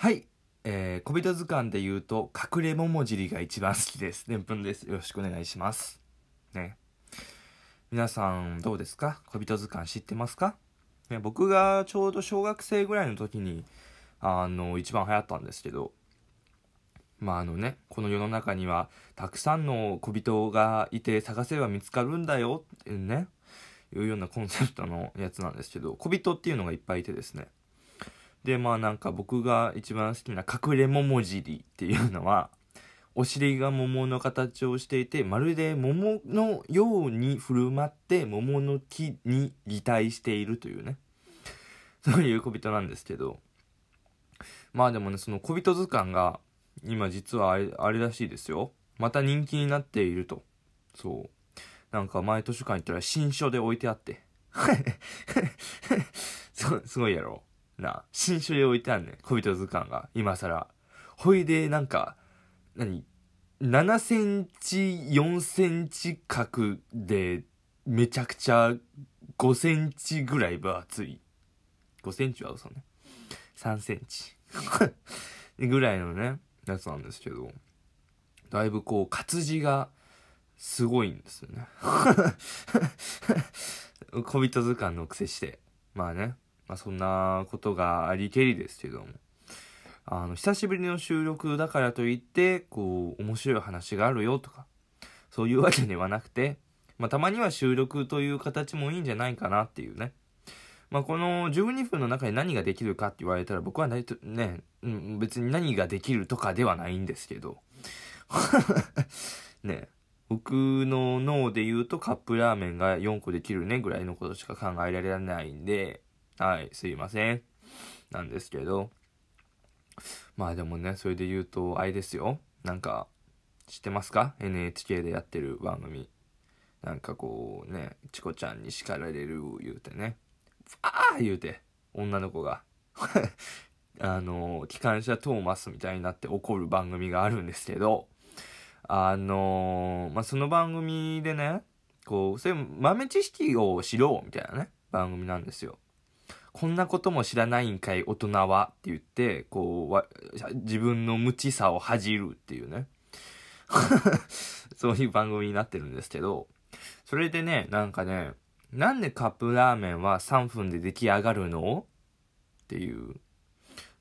はい。えー、小人図鑑で言うと、隠れ桃尻が一番好きです。でんぷんです。よろしくお願いします。ね。皆さん、どうですか？小人図鑑知ってますか？ね、僕がちょうど小学生ぐらいの時に、あの、一番流行ったんですけど、まああのね、この世の中には、たくさんの小人がいて、探せば見つかるんだよっていうね、いうようなコンセプトのやつなんですけど、小人っていうのがいっぱいいてですね。でまあなんか僕が一番好きな隠れ桃尻っていうのはお尻が桃の形をしていてまるで桃のように振る舞って桃の木に擬態しているというね。そういう小人なんですけど。まあでもねその小人図鑑が今実はあれあれらしいですよ。また人気になっていると。そう。なんか前図書館行ったら新書で置いてあって。すすごいやろ。な、新書で置いてあんねん。小人図鑑が。今更。ほいで、なんか、何 ?7 センチ、4センチ角で、めちゃくちゃ5センチぐらい分厚い。5センチは嘘ね。3センチ。ぐらいのね、やつなんですけど。だいぶこう、活字がすごいんですよね。小人図鑑の癖して。まあね。まあ、そんなことがありけりですけども。あの、久しぶりの収録だからといって、こう、面白い話があるよとか、そういうわけではなくて、まあ、たまには収録という形もいいんじゃないかなっていうね。まあ、この12分の中に何ができるかって言われたら僕はね、ね、うん、別に何ができるとかではないんですけど。ね、僕の脳で言うとカップラーメンが4個できるねぐらいのことしか考えられないんで、はい、すいません。なんですけど。まあでもね、それで言うと、あれですよ。なんか、知ってますか ?NHK でやってる番組。なんかこうね、チコちゃんに叱られる言うてね。ああ言うて、女の子が。あの、機関車トーマスみたいになって怒る番組があるんですけど、あのまあ、その番組でね、こう、そういう豆知識を知ろうみたいなね、番組なんですよ。こんなことも知らないんかい大人はって言ってこう自分の無知さを恥じるっていうね。そういう番組になってるんですけどそれでねなんかねなんでカップラーメンは3分で出来上がるの？っていう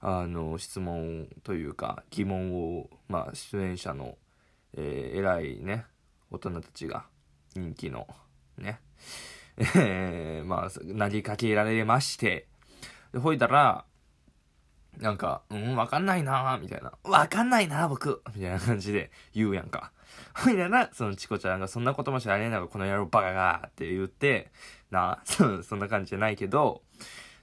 あの質問というか疑問をまあ出演者の、えー、偉いね大人たちが人気のね。えー、まあ、投げかけられまして、で、ほいだら、なんか、うん、わかんないなみたいな。わかんないな僕みたいな感じで言うやんか。ほいだら、そのチコちゃんが、そんなことも知らねえのが、この野郎バカがって言って、なそ、そんな感じじゃないけど、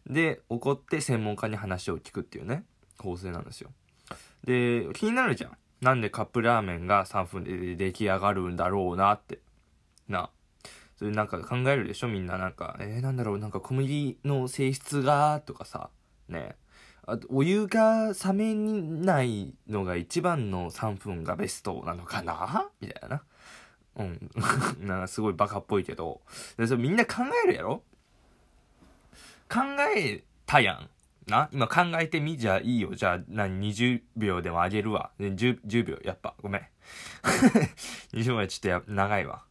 で、怒って専門家に話を聞くっていうね、構成なんですよ。で、気になるじゃん。なんでカップラーメンが3分で出来上がるんだろうなって。な。それなんか考えるでしょみんななんか、えー、なんだろう、なんか小麦の性質が、とかさ、ね。あと、お湯が冷めないのが一番の3分がベストなのかな？みたいな。うん。なんかすごいバカっぽいけど。で、それみんな考えるやろ？考えたやん。な？今考えてみ？じゃいいよ。じゃあ何 ?20 秒でもあげるわ。10, 10秒。やっぱ。ごめん。20秒はちょっとや長いわ。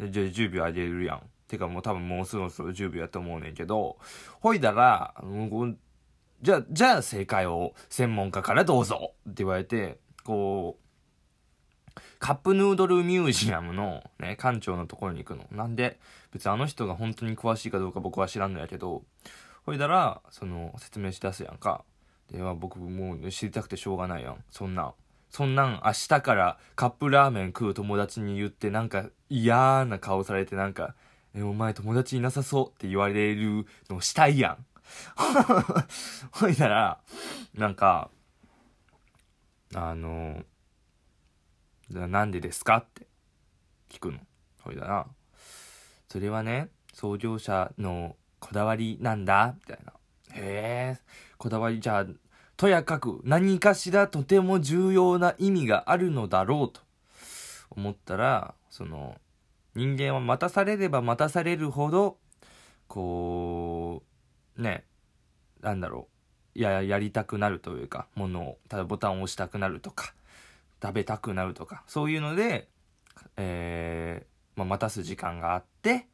じゃあ10秒あげるやん。てかもう多分もうそろそろ10秒やと思うねんけど、ほいだら、う、じゃあ、じゃあ正解を専門家からどうぞって言われて、こう、カップヌードルミュージアムのね、館長のところに行くの。なんで、別にあの人が本当に詳しいかどうか僕は知らんのやけど、ほいだら、その、説明し出すやんか。で、は僕もう知りたくてしょうがないやん。そんな。そんなん明日からカップラーメン食う友達に言ってなんか嫌な顔されてなんか、え、お前友達いなさそうって言われるのしたいやん。ほいだら、なんか、あの、なんでですかって聞くの。ほいだら、それはね、創業者のこだわりなんだ、みたいな。へえ、こだわりじゃあ、とやかく何かしらとても重要な意味があるのだろうと。思ったら、その、人間は待たされれば待たされるほど、こう、ね、なんだろう、ややりたくなるというかものをただボタンを押したくなるとか食べたくなるとかそういうので、えーまあ、待たす時間があって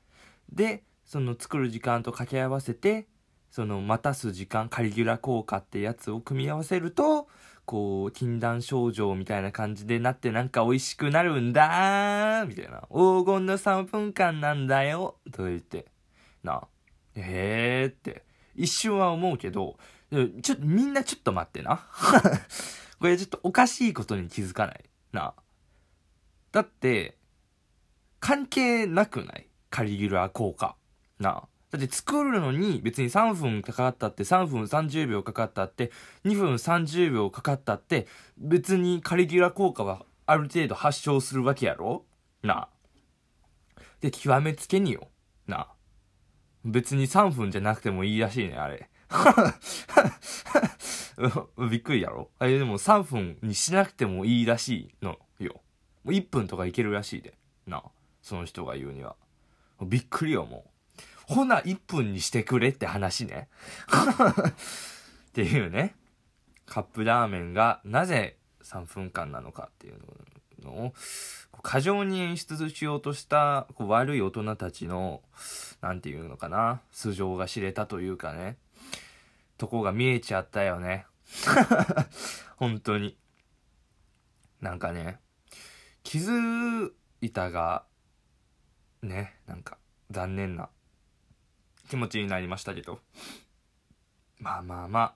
でその作る時間と掛け合わせてその待たす時間カリギュラ効果ってやつを組み合わせるとこう禁断症状みたいな感じでなってなんか美味しくなるんだーみたいな。黄金の3分間なんだよ。と言って。な。ええー、って。一瞬は思うけどちょっとみんなちょっと待ってな。これちょっとおかしいことに気づかない。な。だって関係なくない？カリギュラ効果。な。だって作るのに別に3分かかったって3分30秒かかったって2分30秒かかったって別にカリギュラ効果はある程度発症するわけやろ？なあで、極めつけによ。なあ別に3分じゃなくてもいいらしいね、あれ。びっくりやろ？あれでも3分にしなくてもいいらしいのよ。もう1分とかいけるらしいで。なあその人が言うには。びっくりよ、もう。ほな1分にしてくれって話ね。っていうね。カップラーメンがなぜ3分間なのかっていうのを、過剰に演出しようとしたこう悪い大人たちの、なんていうのかな、素性が知れたというかね、とこが見えちゃったよね。本当に。なんかね、気づいたが、ね、なんか残念な気持ちになりましたけど。まあまあまあ、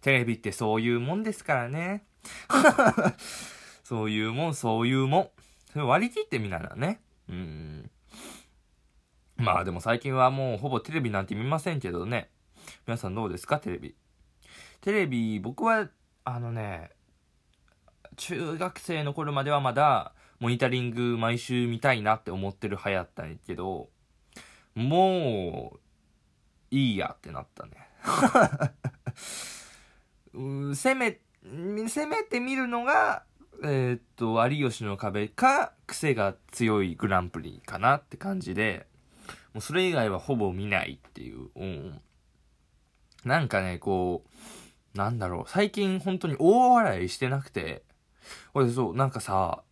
テレビってそういうもんですからね。そういうもん、そういうもん。それ割り切ってみならね。うん。まあでも最近はもうほぼテレビなんて見ませんけどね。皆さんどうですかテレビ？テレビ、僕は、あのね、中学生の頃まではまだ、モニタリング毎週見たいなって思ってる派やったんやけど、もう、いいやってなったね。うせめ、せめて見るのが、えー、っと、有吉の壁か、癖が強いグランプリかなって感じで、もうそれ以外はほぼ見ないっていう。うん。なんかね、こう、なんだろう、最近本当に大笑いしてなくて、俺そう、なんかさ、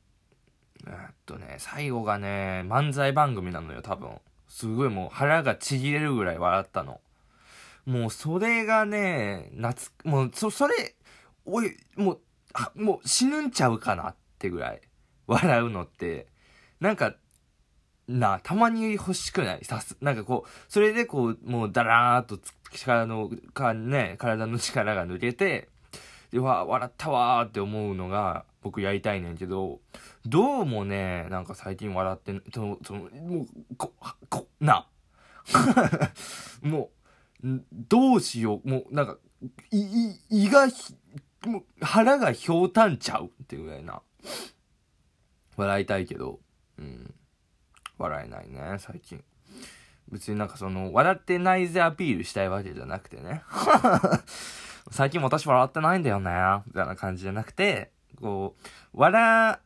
え、っとね、最後がね、漫才番組なのよ、多分。すごいもう腹がちぎれるぐらい笑ったの。もうそれがね、夏、もうそ、それ、おい、もう、もう死ぬんちゃうかなってぐらい笑うのって、なんか、なたまに欲しくない？さす、なんかこう、それでこう、もうだらーっと力の、かね、体の力が抜けて、で、わ、笑ったわーって思うのが、僕やりたいねんけど、どうもね、なんか最近笑ってん、その、その、もう、こ、こ、な。もう、どうしよう、もう、なんか、い、胃がもう、腹がひょうたんちゃうっていうぐらいな。笑いたいけど、うん。笑えないね、最近。別になんかその、笑ってないぜアピールしたいわけじゃなくてね。最近私笑ってないんだよね、みたいな感じじゃなくて、こう、笑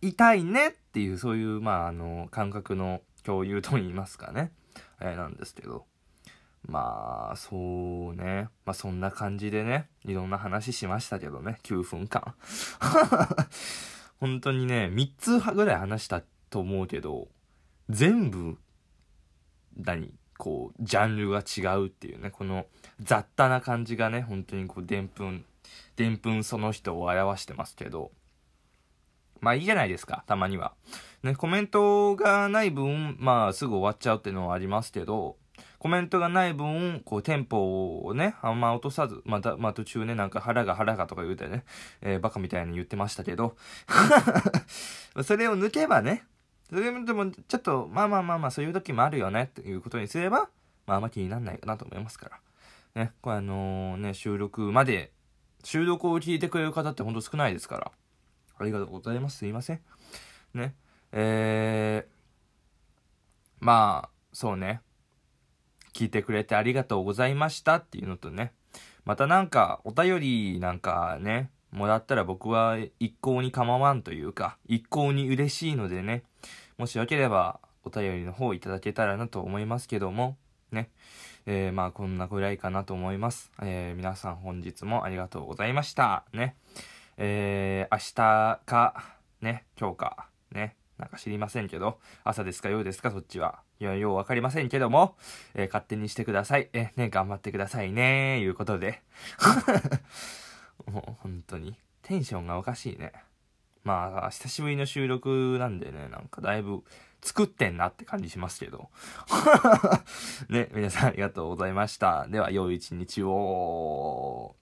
いたいねっていう、そういう、まあ、あの、感覚の共有と言いますかね。え、なんですけど。まあ、そうね。まあ、そんな感じでね、いろんな話しましたけどね、9分間。本当にね、3つぐらい話したと思うけど、全部、何こう、ジャンルが違うっていうね、この雑多な感じがね、本当にこう、でんぷん、でんぷんその人を表してますけど、まあいいじゃないですか、たまには。ね、コメントがない分、まあすぐ終わっちゃうっていうのはありますけど、コメントがない分、こう、テンポをね、あんま落とさず、また、まあ、途中ね、なんか腹が腹がとか言うてね、えー、バカみたいに言ってましたけど、それを抜けばね、それでも、ちょっと、まあまあまあまあ、そういう時もあるよね、っていうことにすれば、まああんま気になんないかなと思いますから。ね、これあのー、ね、収録まで、収録を聞いてくれる方ってほんと少ないですから。ありがとうございます。すいません。ね。えー、まあ、そうね。聞いてくれてありがとうございましたっていうのとね、またなんかお便りなんかね、もらったら僕は一向に構わんというか、一向に嬉しいのでね、もしよければお便りの方いただけたらなと思いますけども、ね。えー、まあこんなぐらいかなと思います。えー、皆さん本日もありがとうございました。ね。えー、明日か、ね、今日か、ね。なんか知りませんけど、朝ですか夜ですかそっちは。いや、ようわかりませんけども、えー、勝手にしてください。えー、ね、頑張ってくださいねいうことで。もう本当に、テンションがおかしいね。まあ、久しぶりの収録なんでね、なんかだいぶ作ってんなって感じしますけど。ね、皆さんありがとうございました。では、良い一日を。